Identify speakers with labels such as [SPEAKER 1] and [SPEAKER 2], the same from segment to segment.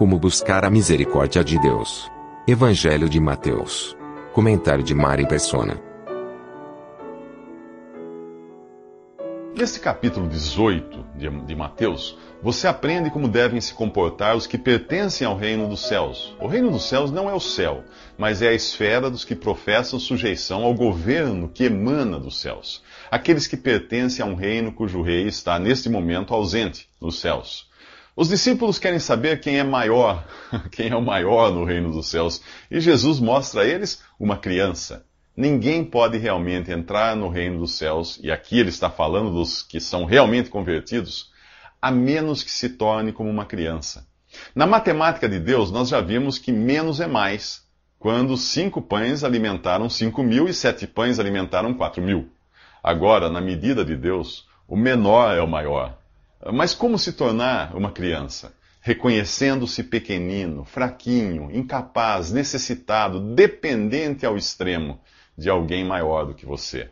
[SPEAKER 1] Como buscar a misericórdia de Deus. Evangelho de Mateus. Comentário de Mari Persona.
[SPEAKER 2] Neste capítulo 18 de, Mateus, você aprende como devem se comportar os que pertencem ao reino dos céus. O reino dos céus não é o céu, mas é a esfera dos que professam sujeição ao governo que emana dos céus. Aqueles que pertencem a um reino cujo rei está neste momento ausente nos céus. Os discípulos querem saber quem é maior, quem é o maior no reino dos céus, e Jesus mostra a eles uma criança. Ninguém pode realmente entrar no reino dos céus, e aqui ele está falando dos que são realmente convertidos, a menos que se torne como uma criança. Na matemática de Deus, nós já vimos que menos é mais, quando cinco pães alimentaram cinco mil e sete pães alimentaram quatro mil. Agora, na medida de Deus, o menor é o maior. Mas como se tornar uma criança? Reconhecendo-se pequenino, fraquinho, incapaz, necessitado, dependente ao extremo de alguém maior do que você.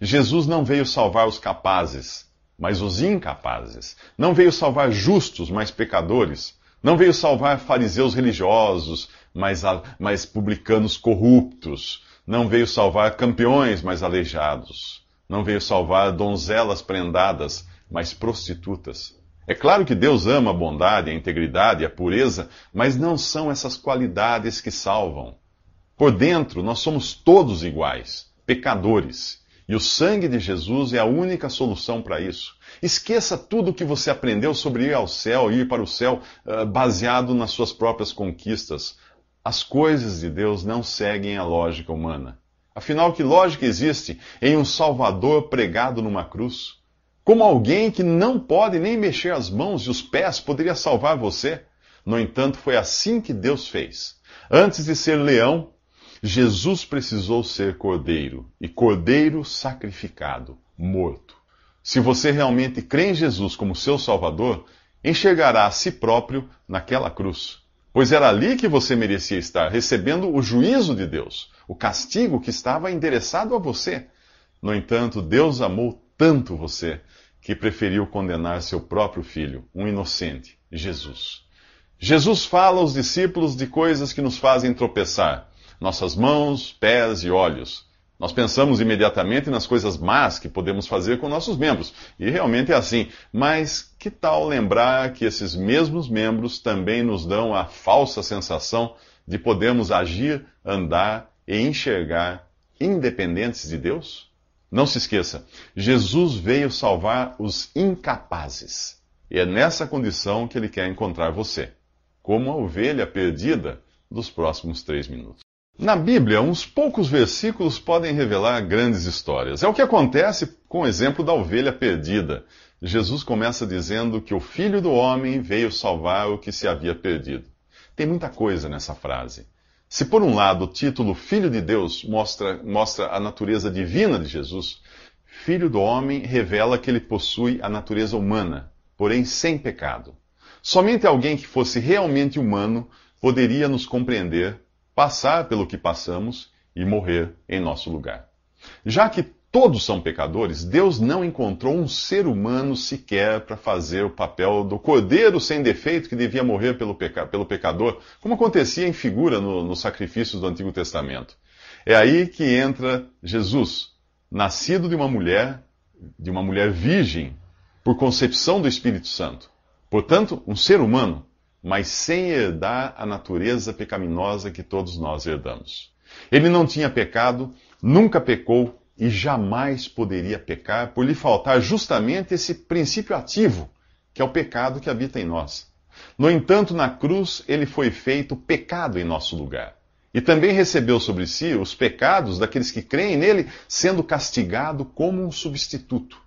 [SPEAKER 2] Jesus não veio salvar os capazes, mas os incapazes. Não veio salvar justos, mas pecadores. Não veio salvar fariseus religiosos, mas, mas publicanos corruptos. Não veio salvar campeões, mas aleijados. Não veio salvar donzelas prendadas, mas prostitutas. É claro que Deus ama a bondade, a integridade e a pureza, mas não são essas qualidades que salvam. Por dentro, nós somos todos iguais, pecadores. E o sangue de Jesus é a única solução para isso. Esqueça tudo o que você aprendeu sobre ir ao céu, ir para o céu, uh, baseado nas suas próprias conquistas. As coisas de Deus não seguem a lógica humana. Afinal, que lógica existe em um Salvador pregado numa cruz? Como alguém que não pode nem mexer as mãos e os pés poderia salvar você? No entanto, foi assim que Deus fez. Antes de ser leão, Jesus precisou ser cordeiro, e cordeiro sacrificado, morto. Se você realmente crê em Jesus como seu Salvador, enxergará a si próprio naquela cruz. Pois era ali que você merecia estar, recebendo o juízo de Deus, o castigo que estava endereçado a você. No entanto, Deus amou tanto você que preferiu condenar seu próprio filho, um inocente, Jesus. Jesus fala aos discípulos de coisas que nos fazem tropeçar: nossas mãos, pés e olhos. Nós pensamos imediatamente nas coisas más que podemos fazer com nossos membros, e realmente é assim. Mas que tal lembrar que esses mesmos membros também nos dão a falsa sensação de podermos agir, andar e enxergar independentes de Deus? Não se esqueça, Jesus veio salvar os incapazes. E é nessa condição que ele quer encontrar você, como a ovelha perdida dos próximos três minutos. Na Bíblia, uns poucos versículos podem revelar grandes histórias. É o que acontece com o exemplo da ovelha perdida. Jesus começa dizendo que o Filho do Homem veio salvar o que se havia perdido. Tem muita coisa nessa frase. Se por um lado o título Filho de Deus mostra, mostra a natureza divina de Jesus, Filho do Homem revela que ele possui a natureza humana, porém sem pecado. Somente alguém que fosse realmente humano poderia nos compreender, passar pelo que passamos e morrer em nosso lugar. Já que todos são pecadores, Deus não encontrou um ser humano sequer para fazer o papel do cordeiro sem defeito que devia morrer pelo, peca pelo pecador, como acontecia em figura nos no sacrifícios do Antigo Testamento. É aí que entra Jesus, nascido de uma mulher, de uma mulher virgem, por concepção do Espírito Santo. Portanto, um ser humano, mas sem herdar a natureza pecaminosa que todos nós herdamos. Ele não tinha pecado, nunca pecou e jamais poderia pecar por lhe faltar justamente esse princípio ativo, que é o pecado que habita em nós. No entanto, na cruz ele foi feito pecado em nosso lugar. E também recebeu sobre si os pecados daqueles que creem nele, sendo castigado como um substituto.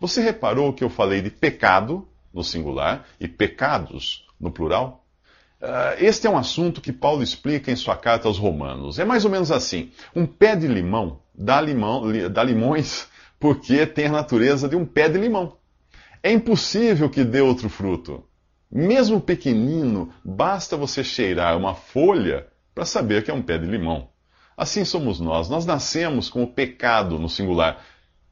[SPEAKER 2] Você reparou que eu falei de pecado no singular e pecados no plural? Uh, este é um assunto que Paulo explica em sua carta aos Romanos. É mais ou menos assim: um pé de limão dá, limão, dá limões porque tem a natureza de um pé de limão. É impossível que dê outro fruto. Mesmo pequenino, basta você cheirar uma folha para saber que é um pé de limão. Assim somos nós. Nós nascemos com o pecado no singular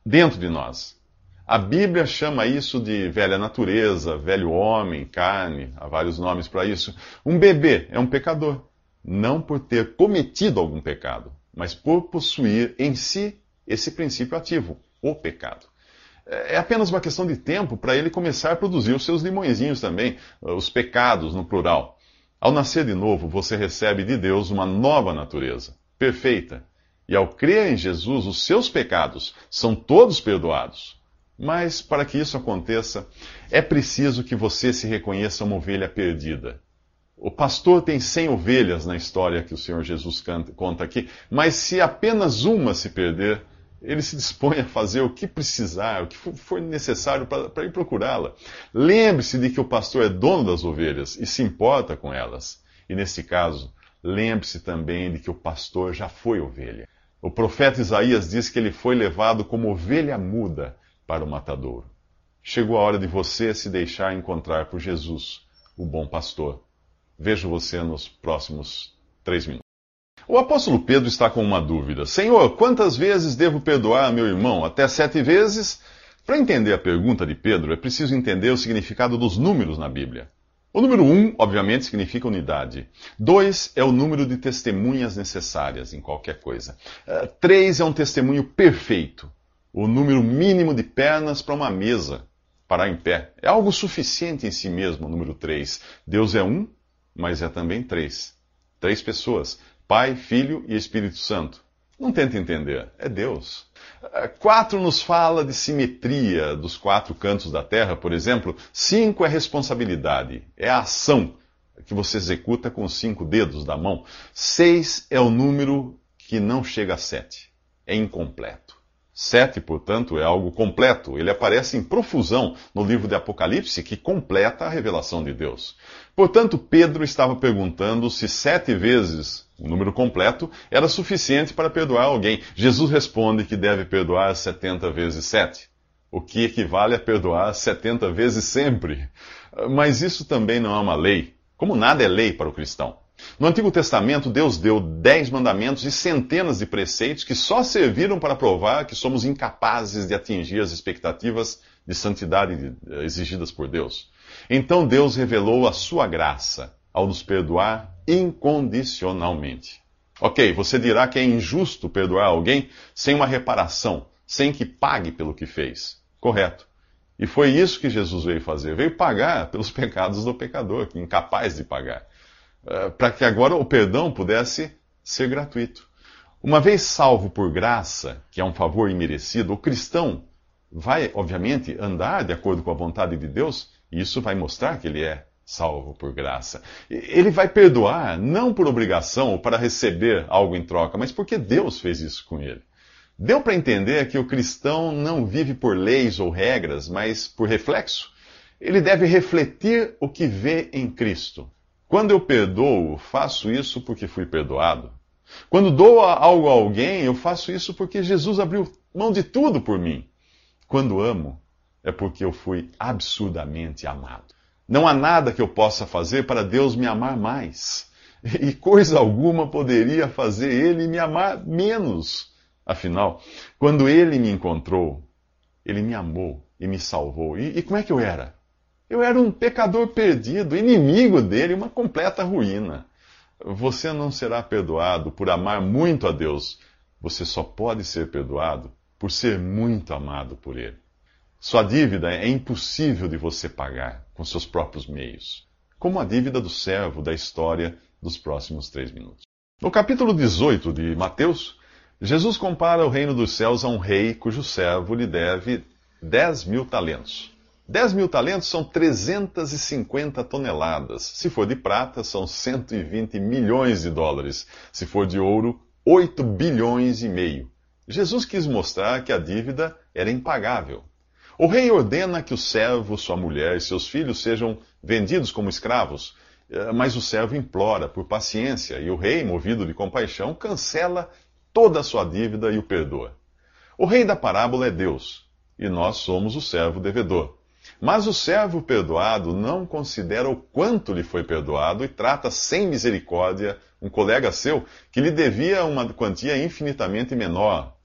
[SPEAKER 2] dentro de nós. A Bíblia chama isso de velha natureza, velho homem, carne, há vários nomes para isso. Um bebê é um pecador, não por ter cometido algum pecado, mas por possuir em si esse princípio ativo, o pecado. É apenas uma questão de tempo para ele começar a produzir os seus limõezinhos também, os pecados no plural. Ao nascer de novo, você recebe de Deus uma nova natureza, perfeita. E ao crer em Jesus, os seus pecados são todos perdoados. Mas para que isso aconteça, é preciso que você se reconheça uma ovelha perdida. O pastor tem cem ovelhas na história que o Senhor Jesus conta aqui, mas se apenas uma se perder, ele se dispõe a fazer o que precisar, o que for necessário para ir procurá-la. Lembre-se de que o pastor é dono das ovelhas e se importa com elas. E nesse caso, lembre-se também de que o pastor já foi ovelha. O profeta Isaías diz que ele foi levado como ovelha muda para o matadouro. Chegou a hora de você se deixar encontrar por Jesus, o bom pastor. Vejo você nos próximos três minutos. O apóstolo Pedro está com uma dúvida. Senhor, quantas vezes devo perdoar meu irmão? Até sete vezes? Para entender a pergunta de Pedro, é preciso entender o significado dos números na Bíblia. O número um, obviamente, significa unidade. Dois é o número de testemunhas necessárias em qualquer coisa. Uh, três é um testemunho perfeito. O número mínimo de pernas para uma mesa, parar em pé. É algo suficiente em si mesmo, o número três. Deus é um, mas é também três. Três pessoas. Pai, Filho e Espírito Santo. Não tente entender, é Deus. Quatro nos fala de simetria dos quatro cantos da terra, por exemplo. Cinco é responsabilidade, é a ação que você executa com os cinco dedos da mão. Seis é o número que não chega a sete, é incompleto. Sete, portanto, é algo completo. Ele aparece em profusão no livro de Apocalipse, que completa a revelação de Deus. Portanto, Pedro estava perguntando se sete vezes o número completo, era suficiente para perdoar alguém. Jesus responde que deve perdoar 70 vezes 7, o que equivale a perdoar 70 vezes sempre. Mas isso também não é uma lei, como nada é lei para o cristão. No Antigo Testamento, Deus deu dez mandamentos e centenas de preceitos que só serviram para provar que somos incapazes de atingir as expectativas de santidade exigidas por Deus. Então Deus revelou a sua graça ao nos perdoar incondicionalmente. Ok, você dirá que é injusto perdoar alguém sem uma reparação, sem que pague pelo que fez. Correto. E foi isso que Jesus veio fazer. Veio pagar pelos pecados do pecador, incapaz de pagar. Uh, Para que agora o perdão pudesse ser gratuito. Uma vez salvo por graça, que é um favor imerecido, o cristão vai, obviamente, andar de acordo com a vontade de Deus, e isso vai mostrar que ele é salvo por graça. Ele vai perdoar não por obrigação ou para receber algo em troca, mas porque Deus fez isso com ele. Deu para entender que o cristão não vive por leis ou regras, mas por reflexo. Ele deve refletir o que vê em Cristo. Quando eu perdoo, faço isso porque fui perdoado. Quando dou algo a alguém, eu faço isso porque Jesus abriu mão de tudo por mim. Quando amo, é porque eu fui absurdamente amado. Não há nada que eu possa fazer para Deus me amar mais. E coisa alguma poderia fazer Ele me amar menos. Afinal, quando Ele me encontrou, Ele me amou e me salvou. E, e como é que eu era? Eu era um pecador perdido, inimigo dele, uma completa ruína. Você não será perdoado por amar muito a Deus. Você só pode ser perdoado por ser muito amado por Ele. Sua dívida é impossível de você pagar com seus próprios meios, como a dívida do servo da história dos próximos três minutos. No capítulo 18 de Mateus, Jesus compara o reino dos céus a um rei cujo servo lhe deve 10 mil talentos. 10 mil talentos são 350 toneladas. Se for de prata, são 120 milhões de dólares. Se for de ouro, 8 bilhões e meio. Jesus quis mostrar que a dívida era impagável. O rei ordena que o servo, sua mulher e seus filhos sejam vendidos como escravos, eh, mas o servo implora por paciência e o rei, movido de compaixão, cancela toda a sua dívida e o perdoa. O rei da parábola é Deus e nós somos o servo devedor. Mas o servo perdoado não considera o quanto lhe foi perdoado e trata sem misericórdia um colega seu que lhe devia uma quantia infinitamente menor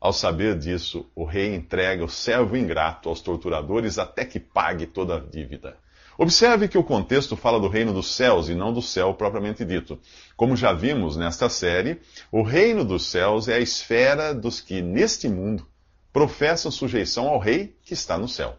[SPEAKER 2] Ao saber disso, o rei entrega o servo ingrato aos torturadores até que pague toda a dívida. Observe que o contexto fala do reino dos céus e não do céu propriamente dito. Como já vimos nesta série, o reino dos céus é a esfera dos que, neste mundo, professam sujeição ao rei que está no céu.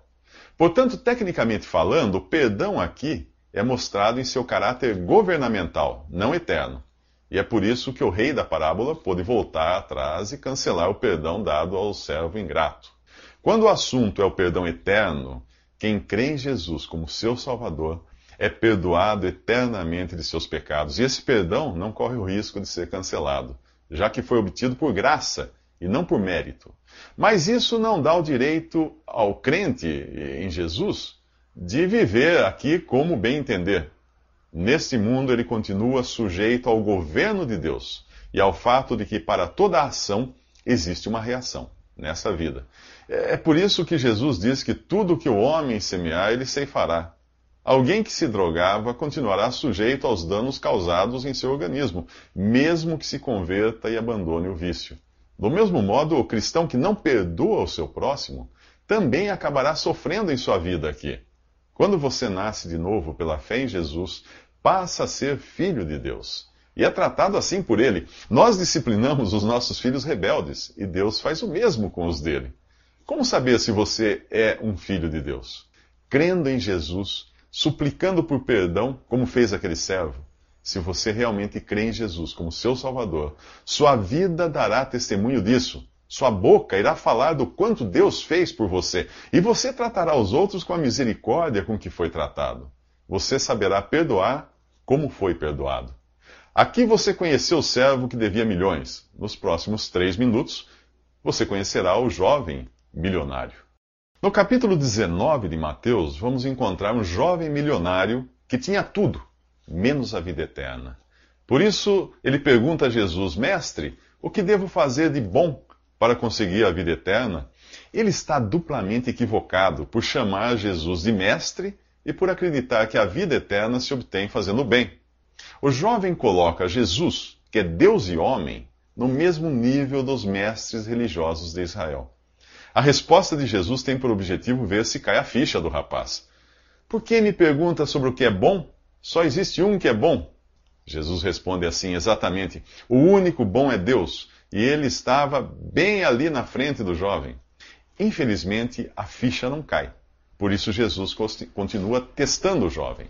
[SPEAKER 2] Portanto, tecnicamente falando, o perdão aqui é mostrado em seu caráter governamental, não eterno. E é por isso que o rei da parábola pôde voltar atrás e cancelar o perdão dado ao servo ingrato. Quando o assunto é o perdão eterno, quem crê em Jesus como seu Salvador é perdoado eternamente de seus pecados. E esse perdão não corre o risco de ser cancelado, já que foi obtido por graça e não por mérito. Mas isso não dá o direito ao crente em Jesus de viver aqui como bem entender. Neste mundo ele continua sujeito ao governo de Deus e ao fato de que para toda ação existe uma reação nessa vida. É, é por isso que Jesus diz que tudo que o homem semear, ele ceifará. Alguém que se drogava continuará sujeito aos danos causados em seu organismo, mesmo que se converta e abandone o vício. Do mesmo modo, o cristão que não perdoa o seu próximo também acabará sofrendo em sua vida aqui. Quando você nasce de novo pela fé em Jesus, passa a ser filho de Deus. E é tratado assim por ele. Nós disciplinamos os nossos filhos rebeldes e Deus faz o mesmo com os dele. Como saber se você é um filho de Deus? Crendo em Jesus, suplicando por perdão, como fez aquele servo se você realmente crê em Jesus como seu Salvador, sua vida dará testemunho disso. Sua boca irá falar do quanto Deus fez por você, e você tratará os outros com a misericórdia com que foi tratado. Você saberá perdoar como foi perdoado. Aqui você conheceu o servo que devia milhões. Nos próximos três minutos, você conhecerá o jovem milionário. No capítulo 19 de Mateus, vamos encontrar um jovem milionário que tinha tudo menos a vida eterna. Por isso, ele pergunta a Jesus: Mestre, o que devo fazer de bom para conseguir a vida eterna? Ele está duplamente equivocado por chamar Jesus de mestre e por acreditar que a vida eterna se obtém fazendo bem. O jovem coloca Jesus, que é Deus e homem, no mesmo nível dos mestres religiosos de Israel. A resposta de Jesus tem por objetivo ver se cai a ficha do rapaz. Por que me pergunta sobre o que é bom? Só existe um que é bom. Jesus responde assim: exatamente. O único bom é Deus. E ele estava bem ali na frente do jovem. Infelizmente, a ficha não cai. Por isso, Jesus continua testando o jovem.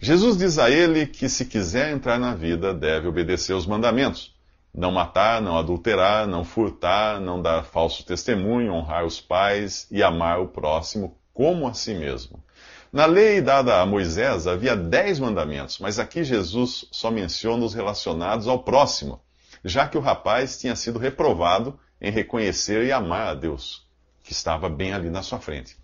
[SPEAKER 2] Jesus diz a ele que, se quiser entrar na vida, deve obedecer os mandamentos: não matar, não adulterar, não furtar, não dar falso testemunho, honrar os pais e amar o próximo como a si mesmo. Na lei dada a Moisés havia dez mandamentos, mas aqui Jesus só menciona os relacionados ao próximo, já que o rapaz tinha sido reprovado em reconhecer e amar a Deus, que estava bem ali na sua frente.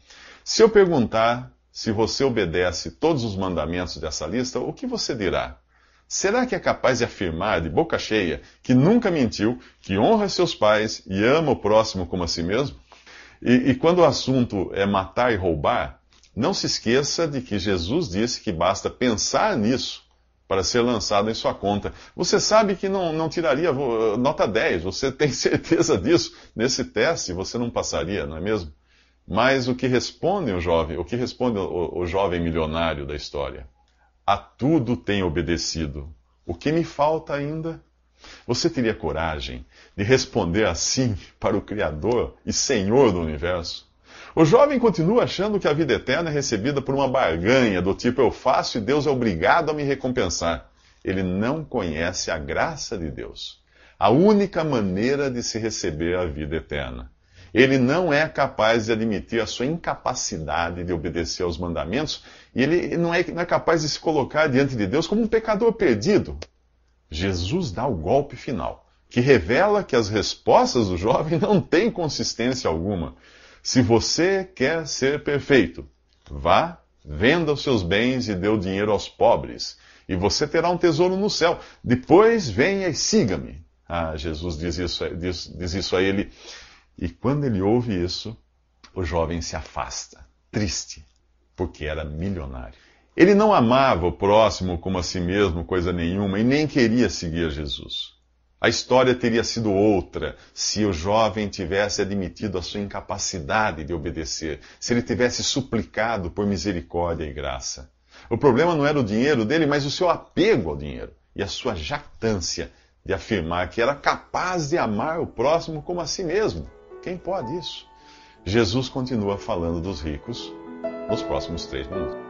[SPEAKER 2] Se eu perguntar se você obedece todos os mandamentos dessa lista, o que você dirá? Será que é capaz de afirmar de boca cheia que nunca mentiu, que honra seus pais e ama o próximo como a si mesmo? E, e quando o assunto é matar e roubar, não se esqueça de que Jesus disse que basta pensar nisso para ser lançado em sua conta. Você sabe que não, não tiraria nota 10, você tem certeza disso. Nesse teste você não passaria, não é mesmo? Mas o que responde o jovem, o que responde o, o jovem milionário da história? A tudo tenho obedecido. O que me falta ainda? Você teria coragem de responder assim para o Criador e Senhor do universo? O jovem continua achando que a vida eterna é recebida por uma barganha do tipo eu faço e Deus é obrigado a me recompensar. Ele não conhece a graça de Deus, a única maneira de se receber a vida eterna. Ele não é capaz de admitir a sua incapacidade de obedecer aos mandamentos e ele não é, não é capaz de se colocar diante de Deus como um pecador perdido. Jesus dá o golpe final, que revela que as respostas do jovem não têm consistência alguma. Se você quer ser perfeito, vá, venda os seus bens e dê o dinheiro aos pobres, e você terá um tesouro no céu. Depois venha e siga-me. Ah, Jesus diz isso, diz, diz isso a ele. E quando ele ouve isso, o jovem se afasta, triste, porque era milionário. Ele não amava o próximo como a si mesmo, coisa nenhuma, e nem queria seguir Jesus. A história teria sido outra se o jovem tivesse admitido a sua incapacidade de obedecer, se ele tivesse suplicado por misericórdia e graça. O problema não era o dinheiro dele, mas o seu apego ao dinheiro e a sua jactância de afirmar que era capaz de amar o próximo como a si mesmo. Quem pode isso? Jesus continua falando dos ricos nos próximos três minutos.